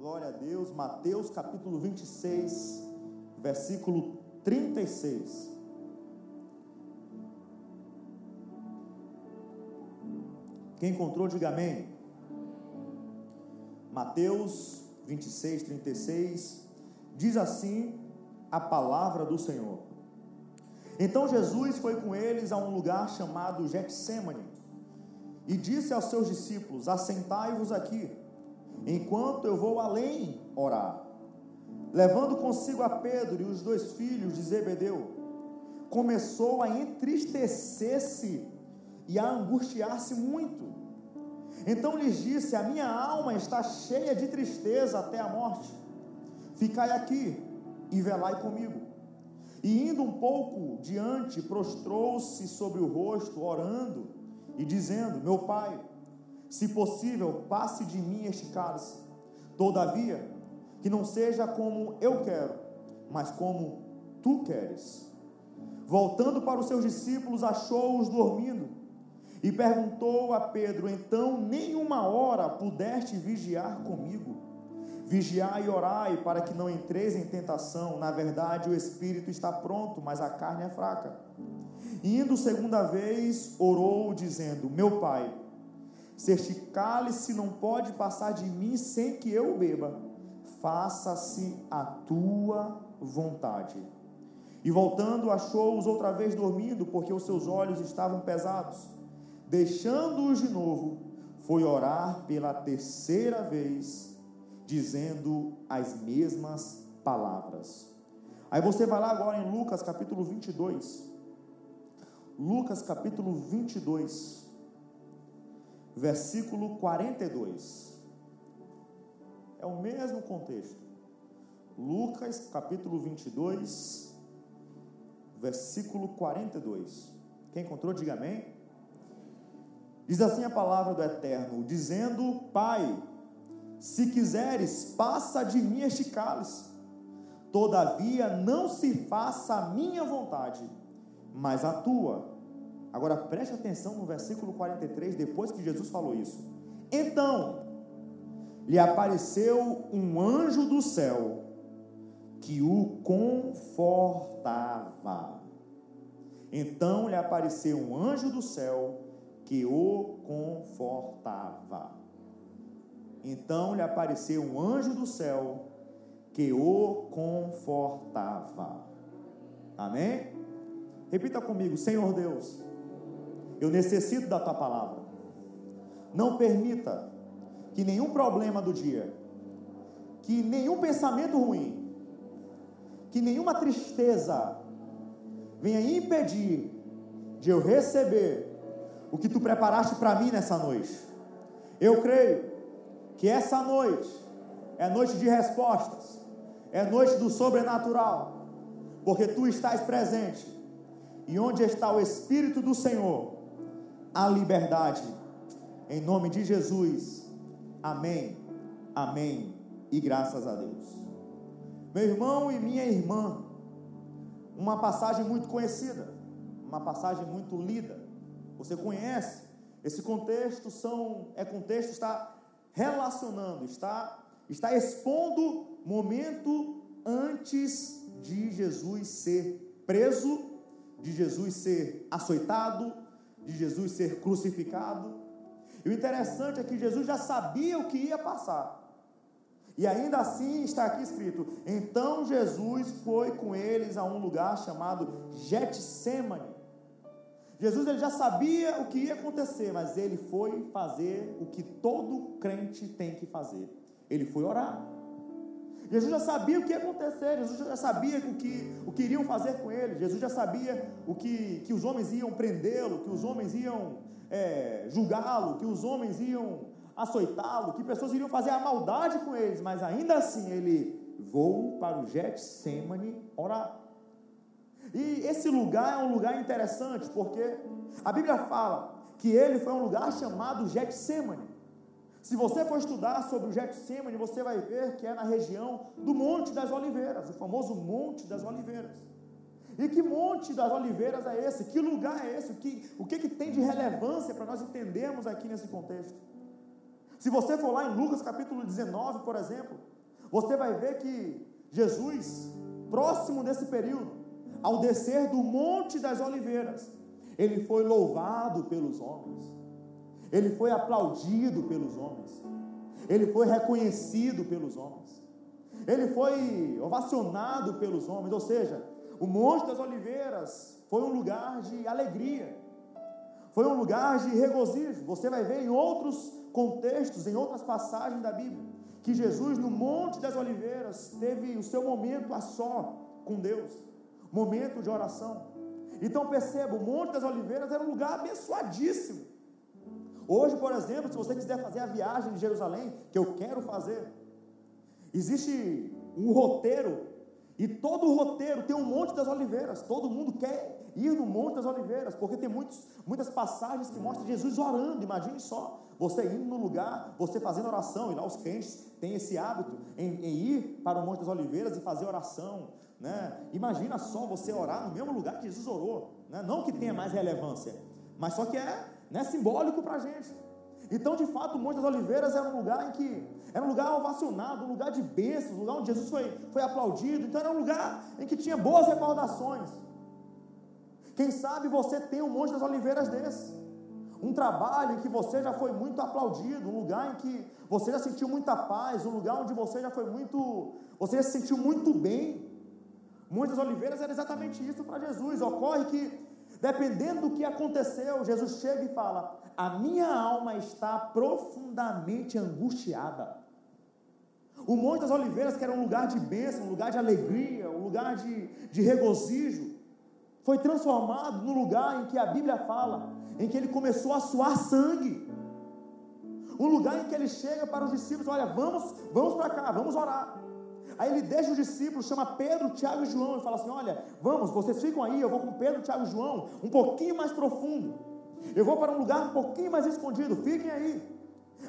Glória a Deus. Mateus capítulo 26, versículo 36. Quem encontrou, diga amém. Mateus 26, 36. Diz assim a palavra do Senhor. Então Jesus foi com eles a um lugar chamado Getsemane e disse aos seus discípulos: Assentai-vos aqui, enquanto eu vou além orar. Levando consigo a Pedro e os dois filhos de Zebedeu, começou a entristecer-se e a angustiar-se muito. Então lhes disse: A minha alma está cheia de tristeza até a morte. Ficai aqui e velai comigo. E indo um pouco diante, prostrou-se sobre o rosto, orando e dizendo: Meu pai, se possível, passe de mim este cálice. Todavia, que não seja como eu quero, mas como tu queres. Voltando para os seus discípulos, achou-os dormindo e perguntou a Pedro: Então, nenhuma hora pudeste vigiar comigo? Vigiai e orai para que não entreis em tentação. Na verdade, o espírito está pronto, mas a carne é fraca. Indo segunda vez, orou, dizendo: Meu pai, se este cálice não pode passar de mim sem que eu beba, faça-se a tua vontade. E voltando, achou-os outra vez dormindo, porque os seus olhos estavam pesados. Deixando-os de novo, foi orar pela terceira vez dizendo as mesmas palavras. Aí você vai lá agora em Lucas capítulo 22. Lucas capítulo 22, versículo 42. É o mesmo contexto. Lucas capítulo 22, versículo 42. Quem encontrou, diga amém. Diz assim a palavra do Eterno, dizendo: Pai, se quiseres, passa de mim este cálice. Todavia, não se faça a minha vontade, mas a tua. Agora preste atenção no versículo 43, depois que Jesus falou isso. Então, lhe apareceu um anjo do céu que o confortava. Então lhe apareceu um anjo do céu que o confortava. Então lhe apareceu um anjo do céu que o confortava. Amém? Repita comigo, Senhor Deus, eu necessito da tua palavra. Não permita que nenhum problema do dia, que nenhum pensamento ruim, que nenhuma tristeza venha impedir de eu receber o que tu preparaste para mim nessa noite. Eu creio que essa noite é noite de respostas, é noite do sobrenatural, porque tu estás presente, e onde está o Espírito do Senhor, a liberdade, em nome de Jesus, amém, amém, e graças a Deus. Meu irmão e minha irmã, uma passagem muito conhecida, uma passagem muito lida, você conhece, esse contexto são, é contexto, está relacionando, está, está expondo momento antes de Jesus ser preso, de Jesus ser açoitado, de Jesus ser crucificado. E o interessante é que Jesus já sabia o que ia passar. E ainda assim está aqui escrito: então Jesus foi com eles a um lugar chamado Getsemane. Jesus ele já sabia o que ia acontecer, mas ele foi fazer o que todo crente tem que fazer. Ele foi orar. Jesus já sabia o que ia acontecer, Jesus já sabia o que, o que iriam fazer com ele, Jesus já sabia o que, que os homens iam prendê-lo, que os homens iam é, julgá-lo, que os homens iam açoitá-lo, que pessoas iriam fazer a maldade com eles, mas ainda assim ele vou para o Getsemane orar. E esse lugar é um lugar interessante, porque a Bíblia fala que ele foi um lugar chamado Getsemane. Se você for estudar sobre o Getsemane, você vai ver que é na região do Monte das Oliveiras, o famoso Monte das Oliveiras. E que Monte das Oliveiras é esse? Que lugar é esse? O que, o que, que tem de relevância para nós entendermos aqui nesse contexto? Se você for lá em Lucas capítulo 19, por exemplo, você vai ver que Jesus, próximo desse período, ao descer do Monte das Oliveiras, ele foi louvado pelos homens, ele foi aplaudido pelos homens, ele foi reconhecido pelos homens, ele foi ovacionado pelos homens, ou seja, o Monte das Oliveiras foi um lugar de alegria, foi um lugar de regozijo. Você vai ver em outros contextos, em outras passagens da Bíblia, que Jesus no Monte das Oliveiras teve o seu momento a só com Deus, momento de oração. Então perceba, o Monte das Oliveiras era um lugar abençoadíssimo. Hoje, por exemplo, se você quiser fazer a viagem de Jerusalém, que eu quero fazer, existe um roteiro, e todo o roteiro tem um Monte das Oliveiras. Todo mundo quer ir no Monte das Oliveiras, porque tem muitos, muitas passagens que mostram Jesus orando. Imagine só, você indo no lugar, você fazendo oração, e lá os crentes têm esse hábito em, em ir para o Monte das Oliveiras e fazer oração. Né? Imagina só você orar no mesmo lugar que Jesus orou. Né? Não que tenha mais relevância, mas só que é né, simbólico para a gente. Então, de fato, o Monte das Oliveiras era um lugar em que era um lugar ovacionado, um lugar de bênçãos, um lugar onde Jesus foi, foi aplaudido. Então, era um lugar em que tinha boas recordações. Quem sabe você tem um Monte das Oliveiras desse um trabalho em que você já foi muito aplaudido, um lugar em que você já sentiu muita paz, um lugar onde você já foi muito, você já se sentiu muito bem. Muitas oliveiras era exatamente isso para Jesus. Ocorre que, dependendo do que aconteceu, Jesus chega e fala: A minha alma está profundamente angustiada. O Monte das Oliveiras, que era um lugar de bênção, um lugar de alegria, um lugar de, de regozijo, foi transformado no lugar em que a Bíblia fala em que ele começou a suar sangue. Um lugar em que ele chega para os discípulos: olha, vamos, vamos para cá, vamos orar. Aí ele deixa os discípulos, chama Pedro, Tiago e João e fala assim: Olha, vamos, vocês ficam aí, eu vou com Pedro, Tiago e João, um pouquinho mais profundo. Eu vou para um lugar um pouquinho mais escondido, fiquem aí.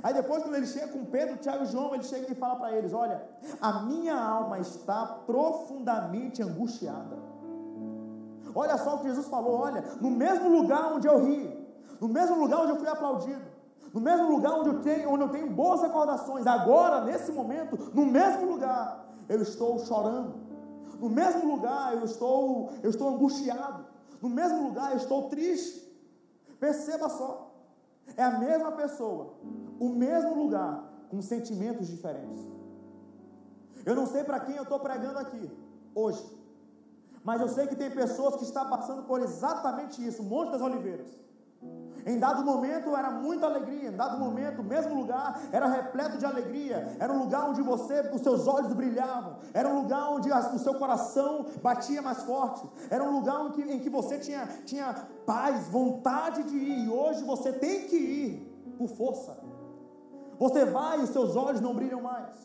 Aí depois, quando ele chega com Pedro, Tiago e João, ele chega e fala para eles: Olha, a minha alma está profundamente angustiada. Olha só o que Jesus falou: Olha, no mesmo lugar onde eu ri, no mesmo lugar onde eu fui aplaudido, no mesmo lugar onde eu tenho, onde eu tenho boas recordações, agora, nesse momento, no mesmo lugar, eu estou chorando. No mesmo lugar eu estou, eu estou angustiado. No mesmo lugar eu estou triste. Perceba só. É a mesma pessoa, o mesmo lugar, com sentimentos diferentes. Eu não sei para quem eu estou pregando aqui hoje, mas eu sei que tem pessoas que estão passando por exatamente isso, Monte das Oliveiras. Em dado momento era muita alegria, em dado momento, mesmo lugar era repleto de alegria, era um lugar onde você, os seus olhos brilhavam, era um lugar onde o seu coração batia mais forte, era um lugar em que, em que você tinha, tinha paz, vontade de ir, e hoje você tem que ir por força. Você vai e os seus olhos não brilham mais,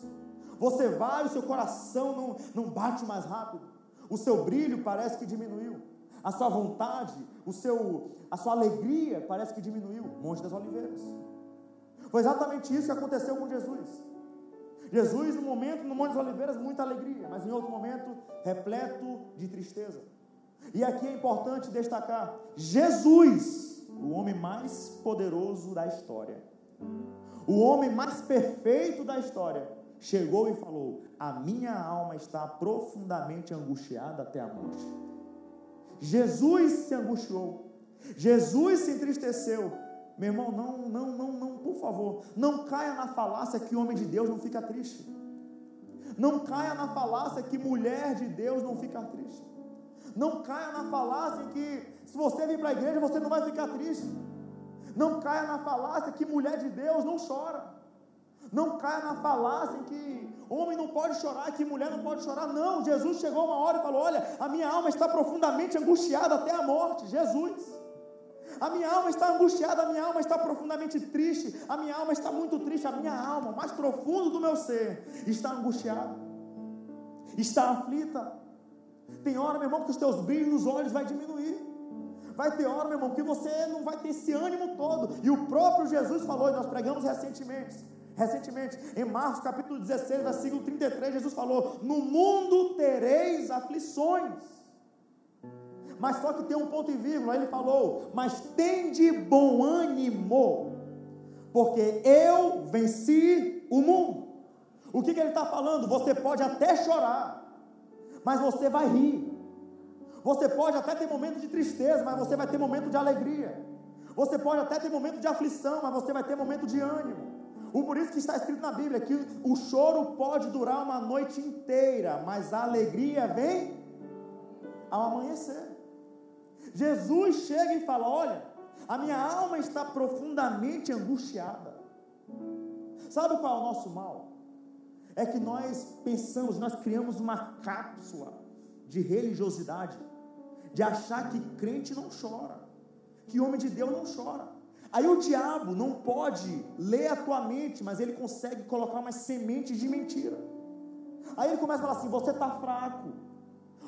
você vai e o seu coração não, não bate mais rápido, o seu brilho parece que diminuiu a sua vontade, o seu, a sua alegria parece que diminuiu. Monte das Oliveiras. Foi exatamente isso que aconteceu com Jesus. Jesus, no momento, no Monte das Oliveiras, muita alegria, mas em outro momento, repleto de tristeza. E aqui é importante destacar: Jesus, o homem mais poderoso da história, o homem mais perfeito da história, chegou e falou: A minha alma está profundamente angustiada até a morte. Jesus se angustiou. Jesus se entristeceu. Meu irmão, não, não, não, não, por favor, não caia na falácia que homem de Deus não fica triste. Não caia na falácia que mulher de Deus não fica triste. Não caia na falácia que se você vir para a igreja você não vai ficar triste. Não caia na falácia que mulher de Deus não chora. Não caia na falácia em que homem não pode chorar, que mulher não pode chorar. Não, Jesus chegou uma hora e falou: Olha, a minha alma está profundamente angustiada até a morte. Jesus. A minha alma está angustiada, a minha alma está profundamente triste, a minha alma está muito triste, a minha alma, mais profundo do meu ser, está angustiada, está aflita. Tem hora, meu irmão, que os teus brilhos nos olhos vai diminuir. Vai ter hora, meu irmão, que você não vai ter esse ânimo todo. E o próprio Jesus falou, e nós pregamos recentemente recentemente, em Marcos capítulo 16, versículo 33, Jesus falou: No mundo tereis aflições. Mas só que tem um ponto e vírgula, ele falou: Mas tem de bom ânimo, porque eu venci o mundo. O que, que ele está falando? Você pode até chorar, mas você vai rir. Você pode até ter momento de tristeza, mas você vai ter momento de alegria. Você pode até ter momento de aflição, mas você vai ter momento de ânimo. O por isso que está escrito na Bíblia que o choro pode durar uma noite inteira, mas a alegria vem ao amanhecer. Jesus chega e fala: Olha, a minha alma está profundamente angustiada. Sabe qual é o nosso mal? É que nós pensamos, nós criamos uma cápsula de religiosidade, de achar que crente não chora, que homem de Deus não chora. Aí o diabo não pode ler a tua mente, mas ele consegue colocar umas sementes de mentira. Aí ele começa a falar assim: você está fraco,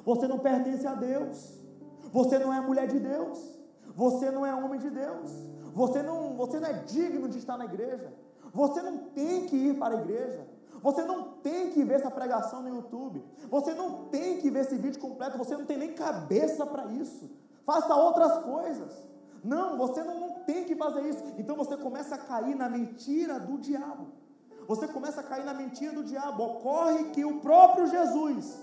você não pertence a Deus, você não é mulher de Deus, você não é homem de Deus, você não, você não é digno de estar na igreja, você não tem que ir para a igreja, você não tem que ver essa pregação no YouTube, você não tem que ver esse vídeo completo, você não tem nem cabeça para isso. Faça outras coisas. Não, você não, não tem que fazer isso. Então você começa a cair na mentira do diabo. Você começa a cair na mentira do diabo. Ocorre que o próprio Jesus,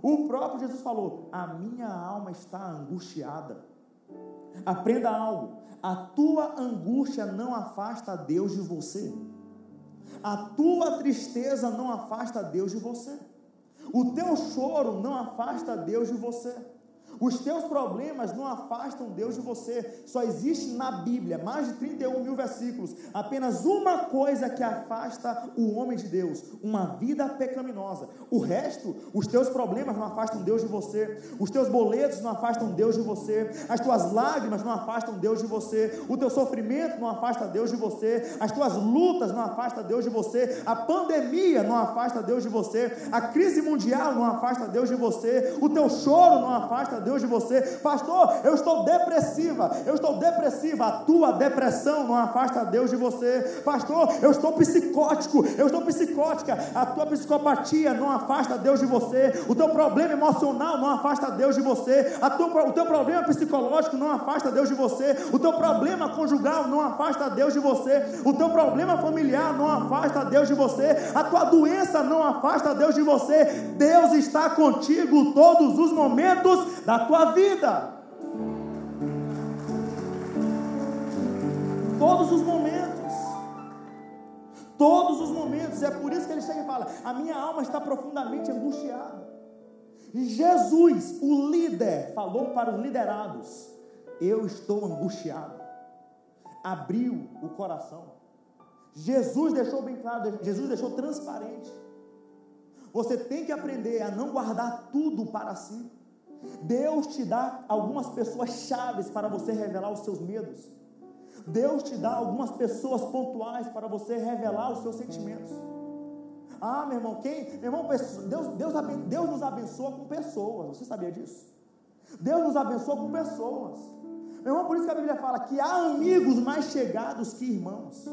o próprio Jesus falou: A minha alma está angustiada. Aprenda algo: a tua angústia não afasta Deus de você, a tua tristeza não afasta Deus de você, o teu choro não afasta Deus de você. Os teus problemas não afastam Deus de você. Só existe na Bíblia, mais de 31 mil versículos, apenas uma coisa que afasta o homem de Deus: uma vida pecaminosa. O resto, os teus problemas não afastam Deus de você. Os teus boletos não afastam Deus de você. As tuas lágrimas não afastam Deus de você. O teu sofrimento não afasta Deus de você. As tuas lutas não afastam Deus de você. A pandemia não afasta Deus de você. A crise mundial não afasta Deus de você. O teu choro não afasta Deus de você. Pastor, eu estou depressiva, eu estou depressiva. A tua depressão não afasta Deus de você. Pastor, eu estou psicótico, eu estou psicótica. A tua psicopatia não afasta Deus de você. O teu problema emocional não afasta Deus de você. A o teu problema psicológico não afasta Deus de você. O teu problema conjugal não afasta Deus de você. O teu problema familiar não afasta Deus de você. A tua doença não afasta Deus de você. Deus está contigo todos os momentos da na tua vida. Todos os momentos. Todos os momentos. É por isso que ele chega e fala: A minha alma está profundamente angustiada. Jesus, o líder, falou para os liderados: Eu estou angustiado. Abriu o coração. Jesus deixou bem claro, Jesus deixou transparente. Você tem que aprender a não guardar tudo para si. Deus te dá algumas pessoas chaves para você revelar os seus medos. Deus te dá algumas pessoas pontuais para você revelar os seus sentimentos. Ah, meu irmão, quem? Meu irmão, Deus, Deus, Deus nos abençoa com pessoas. Você sabia disso? Deus nos abençoa com pessoas. Meu irmão, por isso que a Bíblia fala que há amigos mais chegados que irmãos.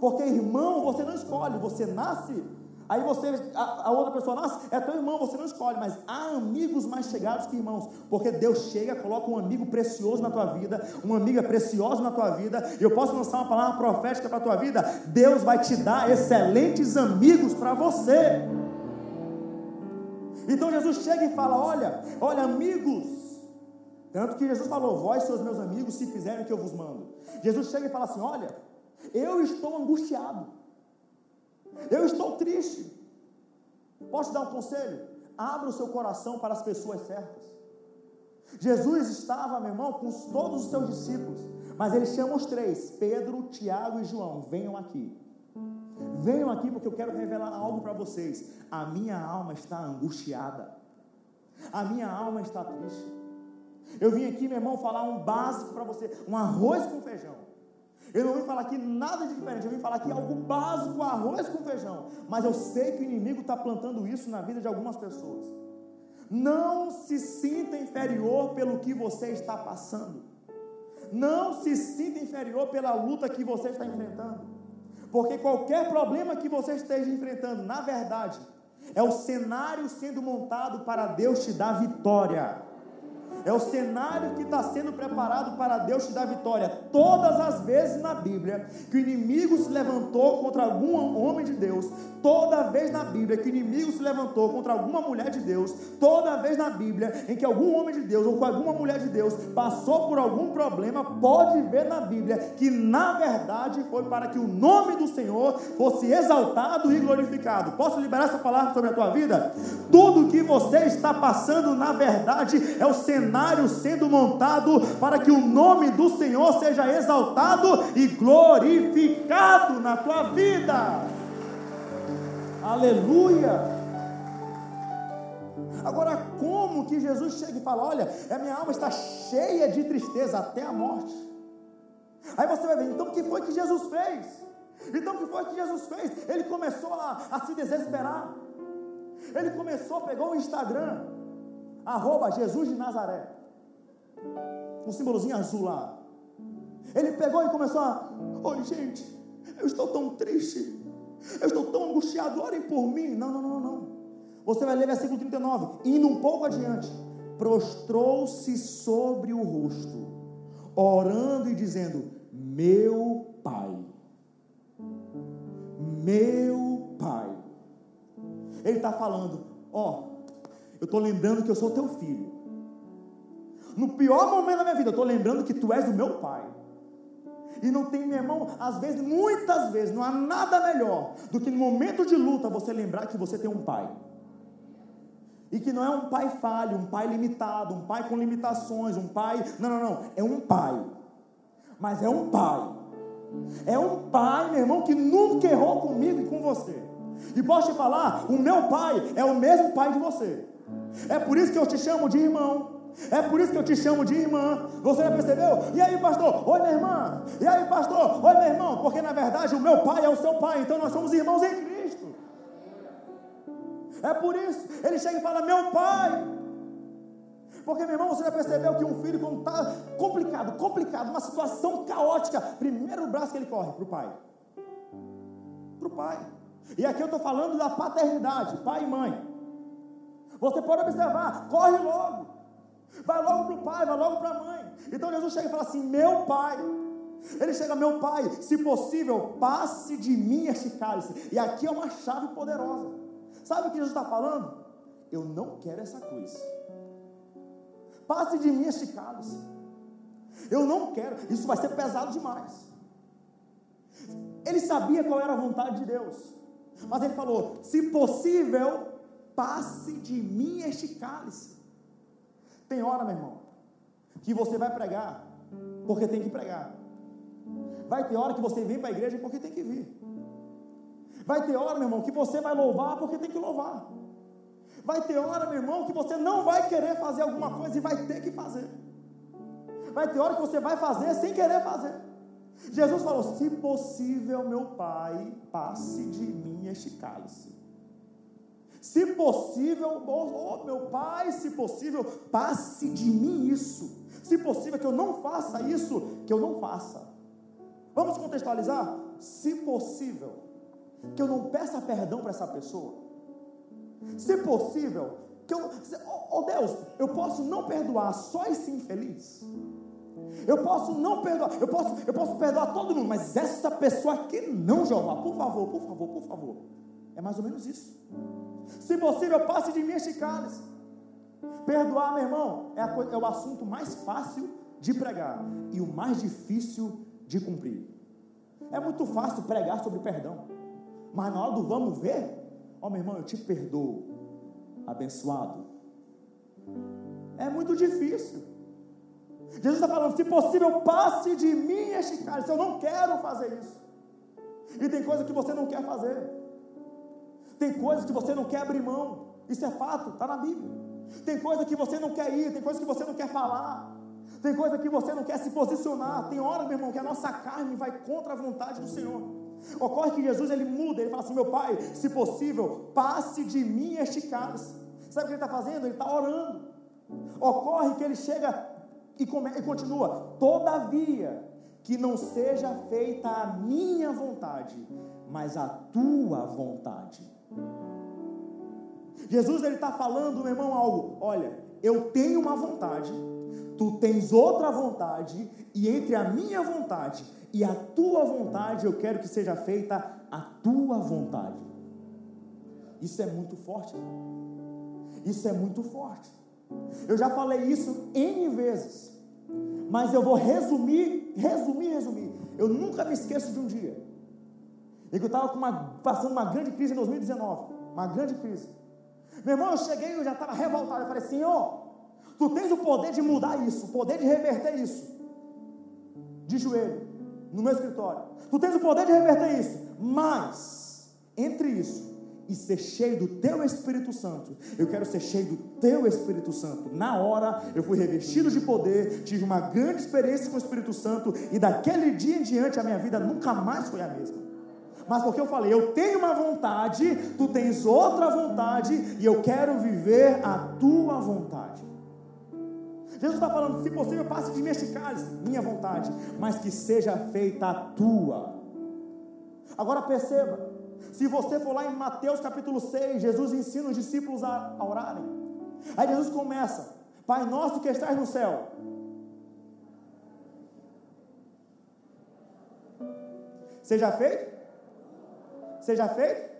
Porque irmão você não escolhe, você nasce Aí você, a, a, outra pessoa, nossa, é teu irmão, você não escolhe, mas há amigos mais chegados que irmãos, porque Deus chega, coloca um amigo precioso na tua vida, uma amiga preciosa na tua vida, eu posso lançar uma palavra profética para a tua vida, Deus vai te dar excelentes amigos para você. Então Jesus chega e fala: Olha, olha, amigos, tanto que Jesus falou: Vós sois meus amigos, se fizerem o que eu vos mando. Jesus chega e fala assim: Olha, eu estou angustiado. Eu estou triste. Posso dar um conselho? Abra o seu coração para as pessoas certas. Jesus estava, meu irmão, com todos os seus discípulos, mas ele chama os três: Pedro, Tiago e João. Venham aqui. Venham aqui porque eu quero revelar algo para vocês. A minha alma está angustiada. A minha alma está triste. Eu vim aqui, meu irmão, falar um básico para você: um arroz com feijão. Eu não vim falar aqui nada de diferente, eu vim falar aqui algo básico, arroz com feijão. Mas eu sei que o inimigo está plantando isso na vida de algumas pessoas. Não se sinta inferior pelo que você está passando. Não se sinta inferior pela luta que você está enfrentando. Porque qualquer problema que você esteja enfrentando, na verdade, é o cenário sendo montado para Deus te dar vitória. É o cenário que está sendo preparado para Deus te dar vitória. Todas as vezes na Bíblia que o inimigo se levantou contra algum homem de Deus, toda vez na Bíblia que o inimigo se levantou contra alguma mulher de Deus, toda vez na Bíblia em que algum homem de Deus ou alguma mulher de Deus passou por algum problema, pode ver na Bíblia que na verdade foi para que o nome do Senhor fosse exaltado e glorificado. Posso liberar essa palavra sobre a tua vida? Tudo que você está passando, na verdade, é o cenário sendo montado para que o nome do Senhor seja exaltado e glorificado na tua vida. Aleluia! Agora, como que Jesus chega e fala: Olha, a minha alma está cheia de tristeza até a morte? Aí você vai ver, então o que foi que Jesus fez? Então o que foi que Jesus fez? Ele começou a, a se desesperar. Ele começou, pegou o Instagram, arroba Jesus de Nazaré, um símbolozinho azul lá. Ele pegou e começou a, oi gente, eu estou tão triste, eu estou tão angustiado, orem por mim. Não, não, não, não. Você vai ler versículo 39, indo um pouco adiante. Prostrou-se sobre o rosto, orando e dizendo: Meu Pai, meu Pai. Ele está falando: Ó, eu estou lembrando que eu sou teu filho. No pior momento da minha vida, eu estou lembrando que tu és o meu Pai. E não tem, meu irmão, às vezes, muitas vezes, não há nada melhor do que no momento de luta você lembrar que você tem um pai. E que não é um pai falho, um pai limitado, um pai com limitações, um pai. Não, não, não. É um pai. Mas é um pai. É um pai, meu irmão, que nunca errou comigo e com você. E posso te falar, o meu pai é o mesmo pai de você. É por isso que eu te chamo de irmão. É por isso que eu te chamo de irmã. Você já percebeu? E aí, pastor? Oi, minha irmã. E aí, pastor? Oi, meu irmão. Porque na verdade o meu pai é o seu pai. Então nós somos irmãos em Cristo. É por isso. Ele chega e fala: Meu pai. Porque, meu irmão, você já percebeu que um filho, quando está complicado, complicado, uma situação caótica, primeiro braço que ele corre para o pai. Para o pai. E aqui eu estou falando da paternidade, pai e mãe. Você pode observar, corre logo. Vai logo para o pai, vai logo para a mãe. Então Jesus chega e fala assim: Meu pai. Ele chega, meu pai, se possível, passe de mim este cálice. E aqui é uma chave poderosa. Sabe o que Jesus está falando? Eu não quero essa cruz. Passe de mim este cálice. Eu não quero. Isso vai ser pesado demais. Ele sabia qual era a vontade de Deus. Mas ele falou: se possível, passe de mim este cálice. Tem hora, meu irmão, que você vai pregar porque tem que pregar. Vai ter hora que você vem para a igreja porque tem que vir. Vai ter hora, meu irmão, que você vai louvar porque tem que louvar. Vai ter hora, meu irmão, que você não vai querer fazer alguma coisa e vai ter que fazer. Vai ter hora que você vai fazer sem querer fazer. Jesus falou: Se possível, meu Pai, passe de mim este cálice. Se possível, oh, oh, meu Pai, se possível, passe de mim isso. Se possível que eu não faça isso, que eu não faça. Vamos contextualizar? Se possível, que eu não peça perdão para essa pessoa. Se possível, que eu, oh, oh Deus, eu posso não perdoar só esse infeliz. Eu posso não perdoar, eu posso, eu posso perdoar todo mundo, mas essa pessoa aqui não, Jeová, por favor, por favor, por favor. É mais ou menos isso. Se possível, passe de mim este cálice. Perdoar, meu irmão, é, a, é o assunto mais fácil de pregar e o mais difícil de cumprir. É muito fácil pregar sobre perdão, mas na hora do vamos ver, ó meu irmão, eu te perdoo, abençoado. É muito difícil. Jesus está falando, se possível, passe de mim este cálice. Eu não quero fazer isso. E tem coisa que você não quer fazer. Tem coisas que você não quer abrir mão. Isso é fato, está na Bíblia. Tem coisa que você não quer ir, tem coisa que você não quer falar. Tem coisa que você não quer se posicionar. Tem hora, meu irmão, que a nossa carne vai contra a vontade do Senhor. Ocorre que Jesus ele muda, ele fala assim: meu pai, se possível, passe de mim este cálice. Sabe o que ele está fazendo? Ele está orando. Ocorre que ele chega e, come, e continua: todavia, que não seja feita a minha vontade, mas a tua vontade. Jesus ele está falando, meu irmão, algo. Olha, eu tenho uma vontade, Tu tens outra vontade, e entre a minha vontade e a tua vontade, eu quero que seja feita a tua vontade. Isso é muito forte. Isso é muito forte. Eu já falei isso N vezes. Mas eu vou resumir, resumir, resumir. Eu nunca me esqueço de um dia. Em que eu estava passando uma grande crise em 2019. Uma grande crise. Meu irmão, eu cheguei e eu já estava revoltado. Eu falei, Senhor, tu tens o poder de mudar isso, o poder de reverter isso. De joelho, no meu escritório. Tu tens o poder de reverter isso. Mas, entre isso e ser cheio do teu Espírito Santo. Eu quero ser cheio do teu Espírito Santo. Na hora eu fui revestido de poder, tive uma grande experiência com o Espírito Santo e daquele dia em diante a minha vida nunca mais foi a mesma. Mas porque eu falei, eu tenho uma vontade, tu tens outra vontade e eu quero viver a tua vontade. Jesus está falando, se possível, passe de mim este minha vontade, mas que seja feita a tua. Agora perceba, se você for lá em Mateus capítulo 6, Jesus ensina os discípulos a orarem. Aí Jesus começa: Pai nosso que estás no céu. Seja feito? Seja feito?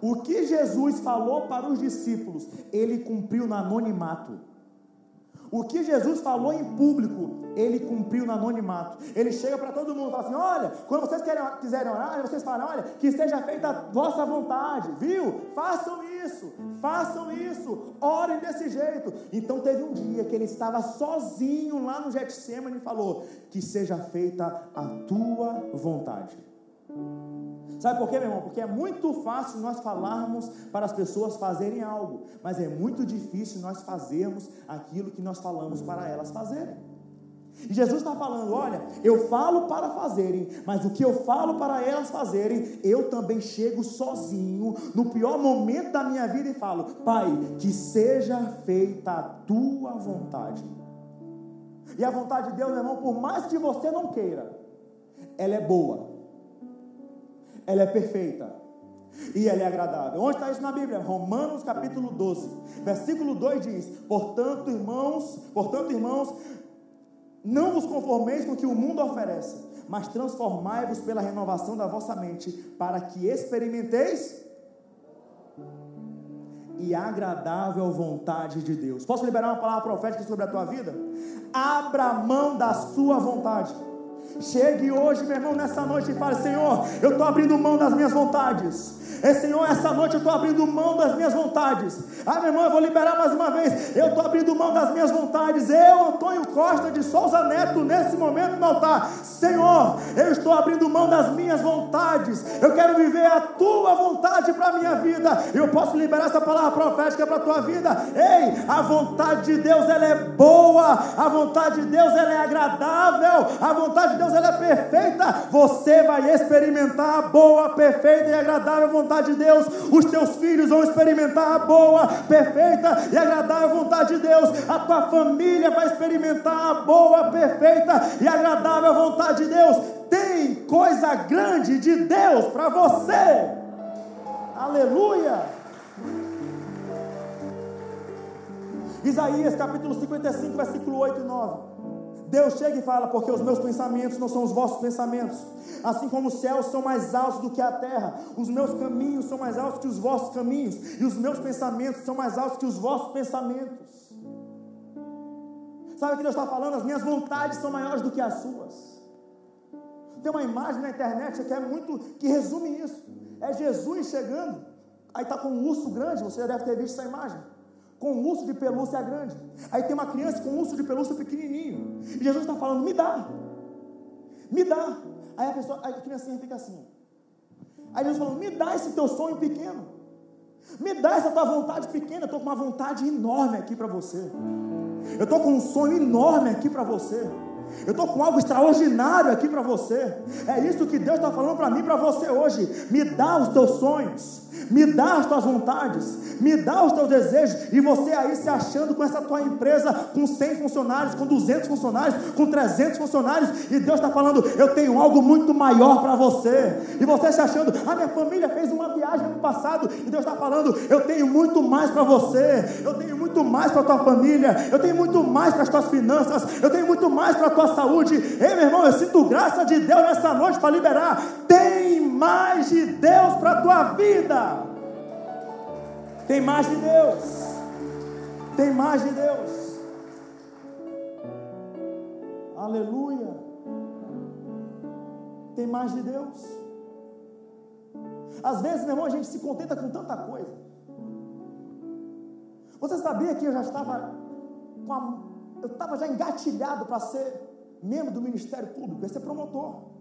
O que Jesus falou para os discípulos, ele cumpriu no anonimato. O que Jesus falou em público, ele cumpriu no anonimato. Ele chega para todo mundo e fala assim: olha, quando vocês querem, quiserem orar, vocês falam: olha, que seja feita a vossa vontade, viu? Façam isso, façam isso, orem desse jeito. Então teve um dia que ele estava sozinho lá no Getsemane e falou: que seja feita a tua vontade. Sabe por quê, meu irmão? Porque é muito fácil nós falarmos para as pessoas fazerem algo, mas é muito difícil nós fazermos aquilo que nós falamos para elas fazerem. E Jesus está falando: olha, eu falo para fazerem, mas o que eu falo para elas fazerem, eu também chego sozinho, no pior momento da minha vida, e falo: Pai, que seja feita a tua vontade. E a vontade de Deus, meu irmão, por mais que você não queira, ela é boa ela é perfeita e ela é agradável. Onde está isso na Bíblia? Romanos capítulo 12, versículo 2 diz: Portanto, irmãos, portanto, irmãos, não vos conformeis com o que o mundo oferece, mas transformai-vos pela renovação da vossa mente, para que experimenteis e agradável vontade de Deus. Posso liberar uma palavra profética sobre a tua vida? Abra mão da sua vontade. Chegue hoje, meu irmão, nessa noite e fale: Senhor, eu estou abrindo mão das minhas vontades. É, Senhor, essa noite eu estou abrindo mão das minhas vontades. Ah, meu irmão, eu vou liberar mais uma vez. Eu estou abrindo mão das minhas vontades. Eu, Antônio Costa de Souza Neto, nesse momento no altar. Senhor, eu estou abrindo mão das minhas vontades. Eu quero viver a tua vontade para a minha vida. Eu posso liberar essa palavra profética para a tua vida. Ei, a vontade de Deus ela é boa. A vontade de Deus ela é agradável. A vontade de Deus ela é perfeita. Você vai experimentar a boa, perfeita e agradável vontade de Deus, os teus filhos vão experimentar a boa, perfeita e agradável vontade de Deus, a tua família vai experimentar a boa, perfeita e agradável vontade de Deus. Tem coisa grande de Deus para você. Aleluia! Isaías capítulo 55, versículo 8 e 9. Deus chega e fala: Porque os meus pensamentos não são os vossos pensamentos, assim como os céus são mais altos do que a terra, os meus caminhos são mais altos que os vossos caminhos, e os meus pensamentos são mais altos que os vossos pensamentos. Sabe o que Deus está falando? As minhas vontades são maiores do que as suas. Tem uma imagem na internet que é muito que resume isso. É Jesus chegando, aí está com um urso grande, você já deve ter visto essa imagem com um urso de pelúcia grande. Aí tem uma criança com um urso de pelúcia pequenininho. E Jesus está falando: me dá, me dá. Aí a pessoa, a criancinha fica assim. Aí Jesus falando: me dá esse teu sonho pequeno. Me dá essa tua vontade pequena. Eu estou com uma vontade enorme aqui para você. Eu estou com um sonho enorme aqui para você. Eu estou com algo extraordinário aqui para você. É isso que Deus está falando para mim, para você hoje. Me dá os teus sonhos, me dá as tuas vontades, me dá os teus desejos, e você aí se achando com essa tua empresa com 100 funcionários, com 200 funcionários, com 300 funcionários, e Deus está falando: eu tenho algo muito maior para você, e você se achando, a minha família fez uma viagem no passado, e Deus está falando: eu tenho muito mais para você, eu tenho muito mais para a tua família, eu tenho muito mais para as tuas finanças, eu tenho muito mais para a tua saúde. Ei, meu irmão, eu sinto graça de Deus nessa noite para liberar. Tem mais de Deus para a tua vida. Tem mais de Deus. Tem mais de Deus. Aleluia. Tem mais de Deus. Às vezes, meu irmão, a gente se contenta com tanta coisa. Você sabia que eu já estava com a, eu estava já engatilhado para ser membro do Ministério Público, ia ser promotor.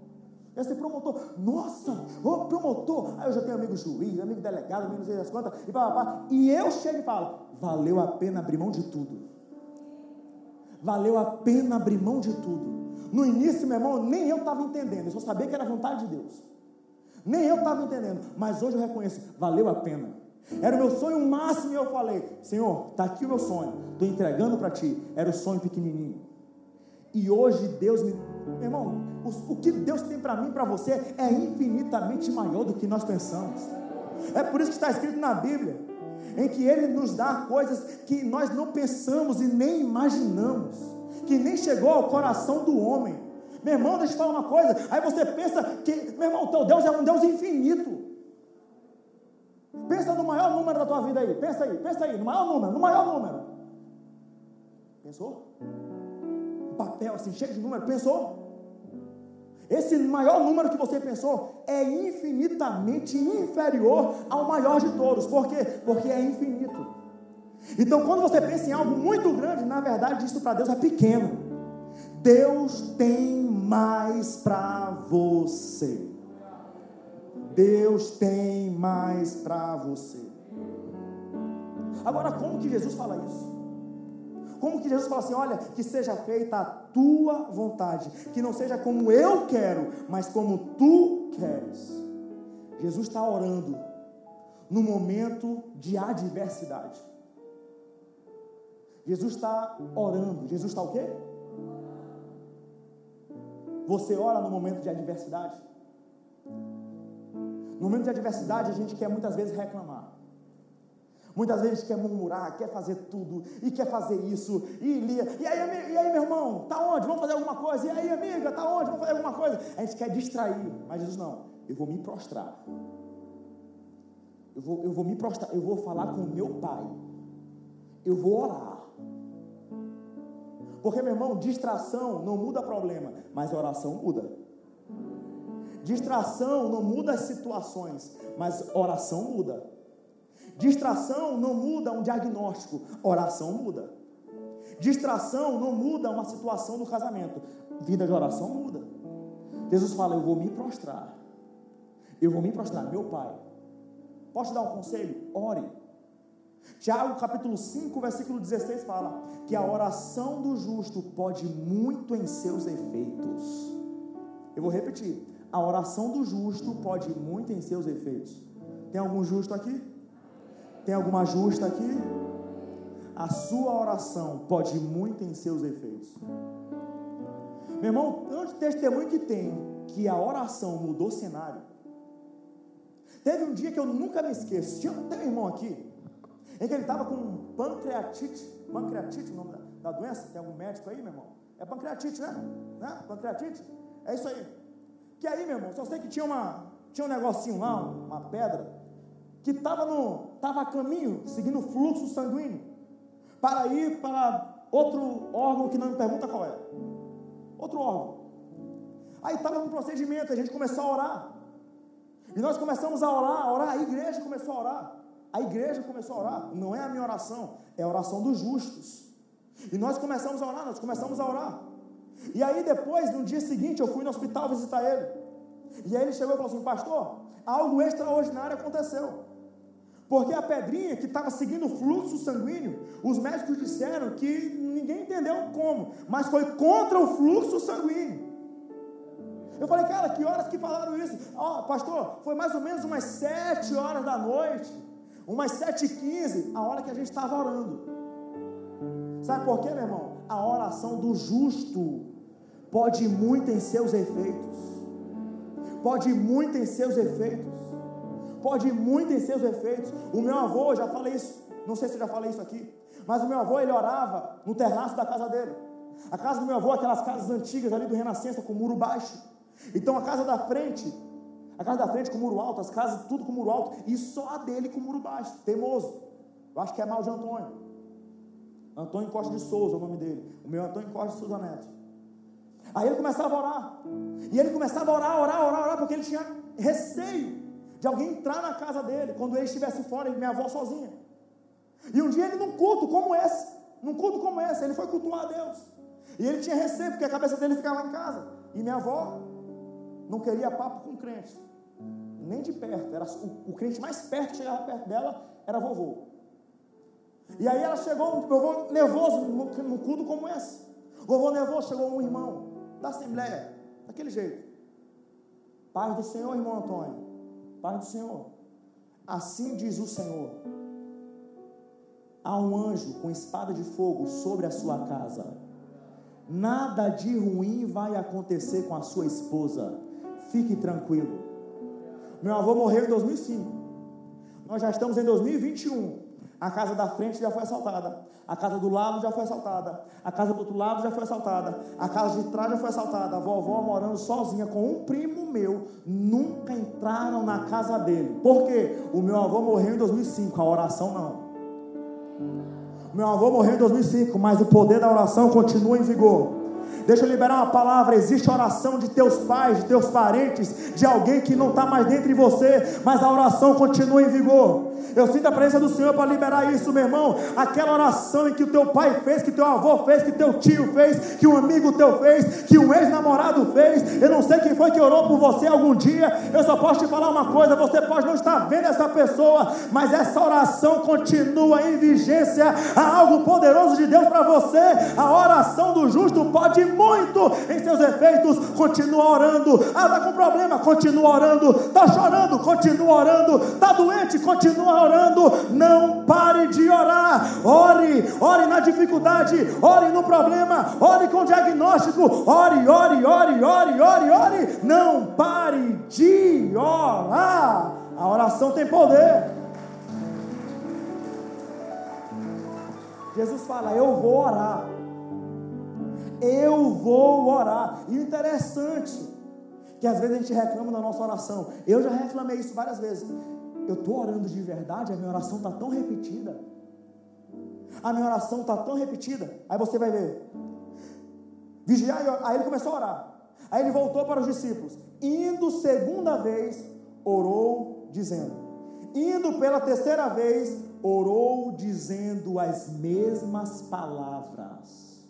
Ser promotor. Nossa, ô promotor. Aí eu já tenho amigo juiz, amigo delegado, amigo não sei das quantas, e pá, pá, E eu chego e falo: valeu a pena abrir mão de tudo. Valeu a pena abrir mão de tudo. No início, meu irmão, nem eu estava entendendo, eu só sabia que era vontade de Deus. Nem eu estava entendendo, mas hoje eu reconheço, valeu a pena. Era o meu sonho máximo e eu falei: Senhor, está aqui o meu sonho, estou entregando para ti. Era o sonho pequenininho. E hoje Deus me. Irmão, o, o que Deus tem para mim e para você é infinitamente maior do que nós pensamos. É por isso que está escrito na Bíblia, em que Ele nos dá coisas que nós não pensamos e nem imaginamos, que nem chegou ao coração do homem. Meu irmão, deixa eu te falar uma coisa. Aí você pensa que, meu irmão, teu Deus é um Deus infinito. Pensa no maior número da tua vida aí. Pensa aí, pensa aí, no maior número, no maior número. Pensou? papel assim, cheio de número, pensou? Esse maior número que você pensou é infinitamente inferior ao maior de todos. Por quê? Porque é infinito. Então, quando você pensa em algo muito grande, na verdade, isso para Deus é pequeno. Deus tem mais para você. Deus tem mais para você. Agora, como que Jesus fala isso? Como que Jesus fala assim: olha, que seja feita a tua vontade, que não seja como eu quero, mas como tu queres. Jesus está orando no momento de adversidade. Jesus está orando. Jesus está o quê? Você ora no momento de adversidade? No momento de adversidade, a gente quer muitas vezes reclamar. Muitas vezes quer murmurar, quer fazer tudo, e quer fazer isso, e lia. E aí, e aí, meu irmão, tá onde? Vamos fazer alguma coisa? E aí, amiga, tá onde? Vamos fazer alguma coisa? A gente quer distrair, mas Jesus não, eu vou me prostrar. Eu vou, eu vou me prostrar, eu vou falar com o meu pai. Eu vou orar. Porque, meu irmão, distração não muda problema, mas oração muda. Distração não muda as situações, mas oração muda. Distração não muda um diagnóstico, oração muda. Distração não muda uma situação do casamento, vida de oração muda. Jesus fala: Eu vou me prostrar. Eu vou me prostrar, meu pai. Posso dar um conselho? Ore. Tiago capítulo 5, versículo 16 fala que a oração do justo pode muito em seus efeitos. Eu vou repetir. A oração do justo pode muito em seus efeitos. Tem algum justo aqui? Tem alguma justa aqui? A sua oração pode muito em seus efeitos. Meu irmão, tanto testemunho que tem que a oração mudou o cenário. Teve um dia que eu nunca me esqueço. Tinha, um irmão aqui, em que ele estava com pancreatite. Pancreatite, o nome da, da, doença? Tem algum médico aí, meu irmão? É pancreatite, né? né? Pancreatite? É isso aí. Que aí, meu irmão, só sei que tinha, uma, tinha um negocinho lá, uma pedra, que estava no estava a caminho, seguindo o fluxo sanguíneo, para ir para outro órgão que não me pergunta qual é. Outro órgão. Aí estava no procedimento, a gente começou a orar. E nós começamos a orar, a orar, a igreja começou a orar. A igreja começou a orar. Não é a minha oração, é a oração dos justos. E nós começamos a orar, nós começamos a orar. E aí depois, no dia seguinte, eu fui no hospital visitar ele. E aí ele chegou e falou assim, pastor, algo extraordinário aconteceu. Porque a pedrinha que estava seguindo o fluxo sanguíneo, os médicos disseram que ninguém entendeu como, mas foi contra o fluxo sanguíneo. Eu falei, cara, que horas que falaram isso? Ó, oh, pastor, foi mais ou menos umas sete horas da noite, umas sete e quinze, a hora que a gente estava orando. Sabe por quê, meu irmão? A oração do justo pode muito em seus efeitos. Pode muito em seus efeitos. Pode muito em seus efeitos. O meu avô, já falei isso, não sei se eu já falei isso aqui, mas o meu avô, ele orava no terraço da casa dele. A casa do meu avô, aquelas casas antigas ali do Renascença, com muro baixo. Então a casa da frente, a casa da frente com muro alto, as casas tudo com muro alto, e só a dele com muro baixo, teimoso. Eu acho que é mal de Antônio. Antônio Costa de Souza é o nome dele. O meu é Antônio Costa de Souza Neto. Aí ele começava a orar. E ele começava a orar, orar, orar, orar, porque ele tinha receio de alguém entrar na casa dele quando ele estivesse fora, e minha avó sozinha. E um dia ele num culto como esse, num culto como esse, ele foi cultuar a Deus. E ele tinha receio, porque a cabeça dele ficava em casa. E minha avó não queria papo com crente. Nem de perto. Era o, o crente mais perto que chegava perto dela era vovô. E aí ela chegou, meu vovô nervoso, num culto como esse. Vovô nervoso, chegou um irmão da Assembleia, daquele jeito. Paz do Senhor, irmão Antônio. Paz do Senhor. Assim diz o Senhor. Há um anjo com espada de fogo sobre a sua casa Nada de ruim vai acontecer com a sua esposa. Fique tranquilo. Meu avô morreu em 2005. Nós já estamos em 2021. A casa da frente já foi assaltada. A casa do lado já foi assaltada. A casa do outro lado já foi assaltada. A casa de trás já foi assaltada. A vovó morando sozinha com um primo meu. Nunca entraram na casa dele. Por quê? O meu avô morreu em 2005. A oração não. Meu avô morreu em 2005, mas o poder da oração continua em vigor. Deixa eu liberar uma palavra. Existe oração de teus pais, de teus parentes, de alguém que não está mais dentro de você, mas a oração continua em vigor. Eu sinto a presença do Senhor para liberar isso, meu irmão. Aquela oração em que o teu pai fez, que teu avô fez, que teu tio fez, que um amigo teu fez, que um ex-namorado fez. Eu não sei quem foi que orou por você algum dia. Eu só posso te falar uma coisa: você pode não estar vendo essa pessoa, mas essa oração continua em vigência. Há algo poderoso de Deus para você. A oração do justo pode muito em seus efeitos. Continua orando. Ah, está com problema? Continua orando. Está chorando? Continua orando. Está doente? Continua orando não pare de orar. Ore, ore na dificuldade, ore no problema, ore com diagnóstico, ore, ore, ore, ore, ore, ore. Não pare de orar. A oração tem poder. Jesus fala: Eu vou orar. Eu vou orar. E interessante que às vezes a gente reclama da nossa oração. Eu já reclamei isso várias vezes eu estou orando de verdade, a minha oração está tão repetida. A minha oração está tão repetida. Aí você vai ver. Vigiar, aí ele começou a orar. Aí ele voltou para os discípulos. Indo segunda vez, orou dizendo. Indo pela terceira vez, orou dizendo as mesmas palavras.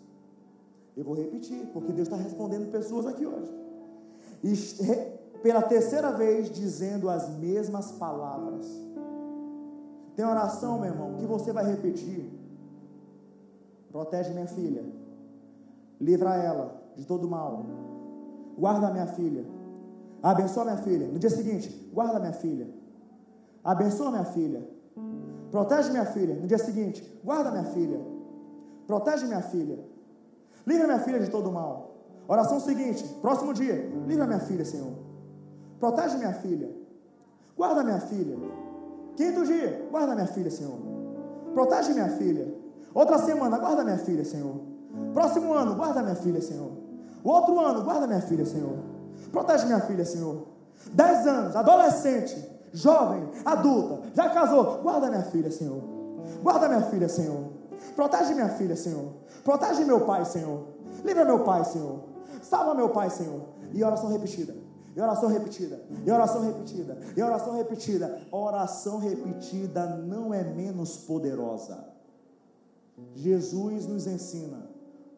Eu vou repetir, porque Deus está respondendo pessoas aqui hoje pela terceira vez dizendo as mesmas palavras. Tem oração, meu irmão, que você vai repetir. Protege minha filha. Livra ela de todo mal. Guarda minha filha. Abençoa minha filha. No dia seguinte, guarda minha filha. Abençoa minha filha. Protege minha filha. No dia seguinte, guarda minha filha. Protege minha filha. Livra minha filha de todo mal. Oração seguinte, próximo dia, livra minha filha, Senhor. Protege minha filha. Guarda minha filha. Quinto dia, guarda minha filha, Senhor. Protege minha filha. Outra semana, guarda minha filha, Senhor. Próximo ano, guarda minha filha, Senhor. O outro ano, guarda minha filha, Senhor. Protege minha filha, Senhor. Dez anos, adolescente, jovem, adulta, já casou, guarda minha filha, Senhor. Guarda minha filha, Senhor. Protege minha filha, Senhor. Protege meu pai, Senhor. Livra meu pai, Senhor. Salva meu pai, Senhor. E oração repetida. E oração repetida. E oração repetida. E oração repetida. Oração repetida não é menos poderosa. Jesus nos ensina.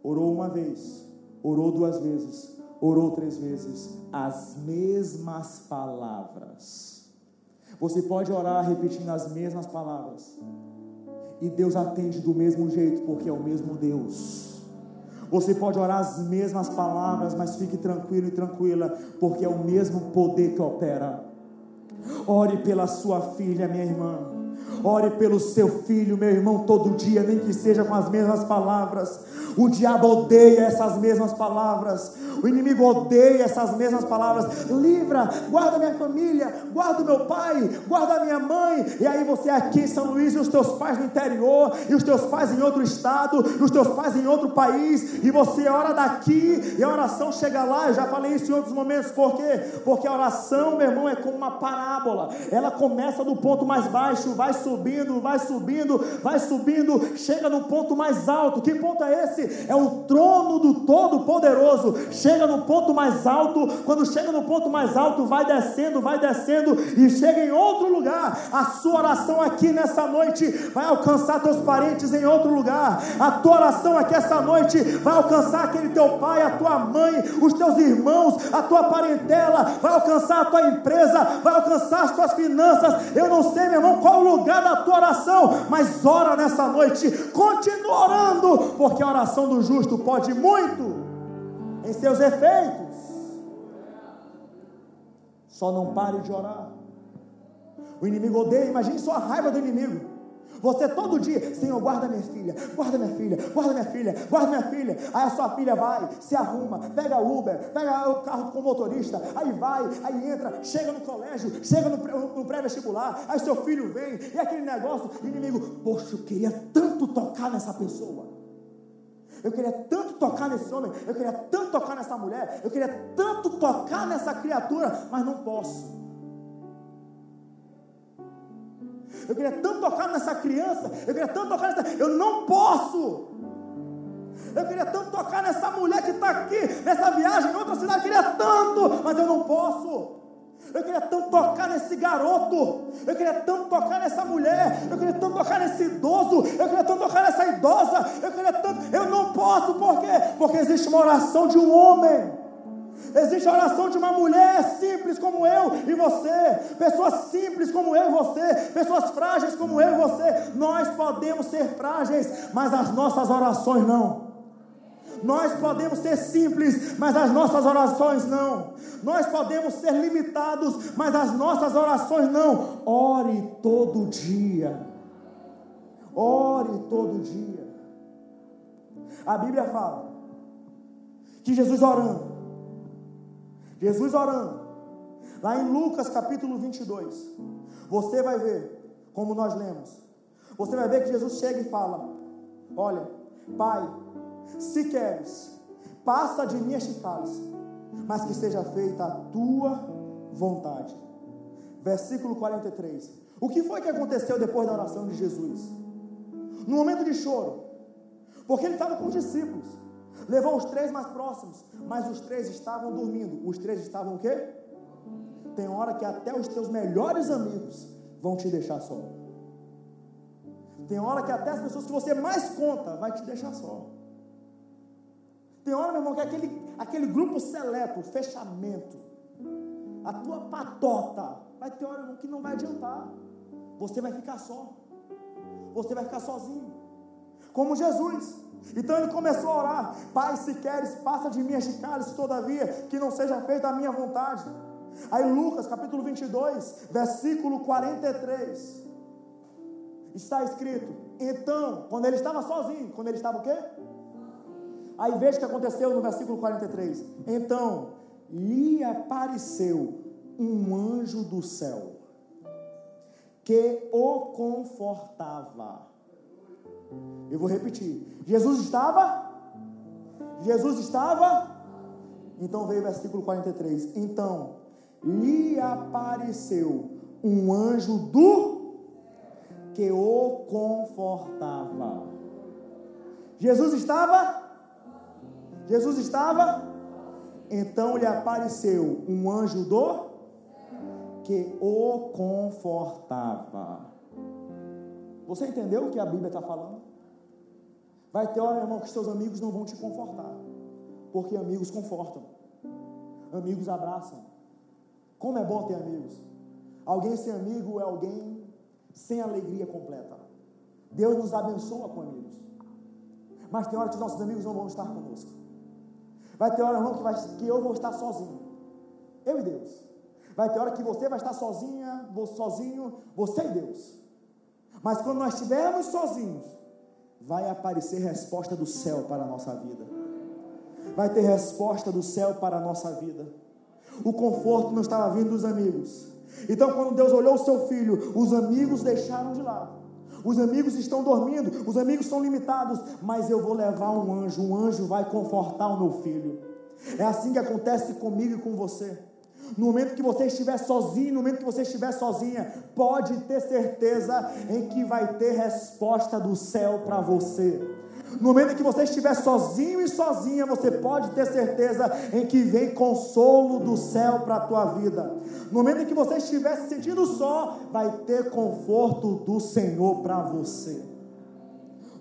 Orou uma vez, orou duas vezes, orou três vezes, as mesmas palavras. Você pode orar repetindo as mesmas palavras. E Deus atende do mesmo jeito, porque é o mesmo Deus. Você pode orar as mesmas palavras, mas fique tranquilo e tranquila, porque é o mesmo poder que opera. Ore pela sua filha, minha irmã. Ore pelo seu filho, meu irmão, todo dia, nem que seja com as mesmas palavras. O diabo odeia essas mesmas palavras. O inimigo odeia essas mesmas palavras. Livra, guarda minha família, guarda meu pai, guarda minha mãe. E aí você aqui em São Luís, e os teus pais no interior, e os teus pais em outro estado, e os teus pais em outro país, e você ora daqui, e a oração chega lá. Eu já falei isso em outros momentos, por quê? Porque a oração, meu irmão, é como uma parábola. Ela começa do ponto mais baixo, vai subindo, vai subindo, vai subindo, chega no ponto mais alto. Que ponto é esse? É o trono do Todo-Poderoso. Chega no ponto mais alto, quando chega no ponto mais alto, vai descendo, vai descendo e chega em outro lugar. A sua oração aqui nessa noite vai alcançar teus parentes em outro lugar. A tua oração aqui essa noite vai alcançar aquele teu pai, a tua mãe, os teus irmãos, a tua parentela, vai alcançar a tua empresa, vai alcançar as tuas finanças. Eu não sei, meu irmão, qual lugar da tua oração, mas ora nessa noite, continua orando, porque a oração do justo pode muito em seus efeitos. Só não pare de orar. O inimigo odeia, imagine só a raiva do inimigo. Você todo dia, Senhor, guarda minha filha, guarda minha filha, guarda minha filha, guarda minha filha. Aí a sua filha vai, se arruma, pega Uber, pega o carro com o motorista, aí vai, aí entra, chega no colégio, chega no, pré-vestibular, aí seu filho vem, e aquele negócio, inimigo, poxa, eu queria tanto tocar nessa pessoa. Eu queria tanto tocar nesse homem, eu queria tanto tocar nessa mulher, eu queria tanto tocar nessa criatura, mas não posso. Eu queria tanto tocar nessa criança, eu queria tanto tocar nessa. Eu não posso. Eu queria tanto tocar nessa mulher que está aqui, nessa viagem em outra cidade, eu queria tanto, mas eu não posso. Eu queria tanto tocar nesse garoto, eu queria tanto tocar nessa mulher, eu queria tanto tocar nesse idoso, eu queria tanto tocar nessa idosa, eu queria tanto. Eu não posso, por quê? Porque existe uma oração de um homem. Existe a oração de uma mulher simples como eu e você, pessoas simples como eu e você, pessoas frágeis como eu e você. Nós podemos ser frágeis, mas as nossas orações não. Nós podemos ser simples, mas as nossas orações não. Nós podemos ser limitados, mas as nossas orações não. Ore todo dia. Ore todo dia. A Bíblia fala que Jesus orando, Jesus orando, lá em Lucas capítulo 22, você vai ver, como nós lemos, você vai ver que Jesus chega e fala: Olha, Pai, se queres, passa de mim este cálice, mas que seja feita a tua vontade. Versículo 43. O que foi que aconteceu depois da oração de Jesus? No momento de choro, porque ele estava com os discípulos. Levou os três mais próximos, mas os três estavam dormindo. Os três estavam o quê? Tem hora que até os teus melhores amigos vão te deixar só. Tem hora que até as pessoas que você mais conta vai te deixar só. Tem hora, meu irmão, que aquele, aquele grupo seleto, fechamento, a tua patota, vai ter hora, irmão, que não vai adiantar. Você vai ficar só. Você vai ficar sozinho. Como Jesus. Então ele começou a orar: Pai, se queres, passa de mim este cálice, todavia, que não seja feita a minha vontade. Aí Lucas capítulo 22, versículo 43, está escrito: Então, quando ele estava sozinho, quando ele estava o quê? Aí veja o que aconteceu no versículo 43. Então lhe apareceu um anjo do céu que o confortava eu vou repetir. Jesus estava? Jesus estava? Então veio o versículo 43. Então lhe apareceu um anjo do que o confortava. Jesus estava? Jesus estava? Então lhe apareceu um anjo do que o confortava. Você entendeu o que a Bíblia está falando? Vai ter hora, irmão, que seus amigos não vão te confortar, porque amigos confortam, amigos abraçam. Como é bom ter amigos. Alguém sem amigo é alguém sem alegria completa. Deus nos abençoa com amigos. Mas tem hora que os nossos amigos não vão estar conosco. Vai ter hora, irmão, que, vai, que eu vou estar sozinho. Eu e Deus. Vai ter hora que você vai estar sozinha, sozinho, você e Deus. Mas quando nós estivermos sozinhos, vai aparecer resposta do céu para a nossa vida. Vai ter resposta do céu para a nossa vida. O conforto não estava vindo dos amigos. Então, quando Deus olhou o seu filho, os amigos deixaram de lado. Os amigos estão dormindo, os amigos são limitados, mas eu vou levar um anjo, um anjo vai confortar o meu filho. É assim que acontece comigo e com você. No momento que você estiver sozinho, no momento que você estiver sozinha, pode ter certeza em que vai ter resposta do céu para você. No momento que você estiver sozinho e sozinha, você pode ter certeza em que vem consolo do céu para a tua vida. No momento em que você estiver se sentindo só, vai ter conforto do Senhor para você.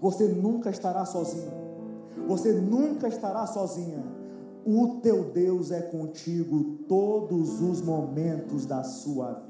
Você nunca estará sozinho. Você nunca estará sozinha. O teu Deus é contigo todos os momentos da sua vida.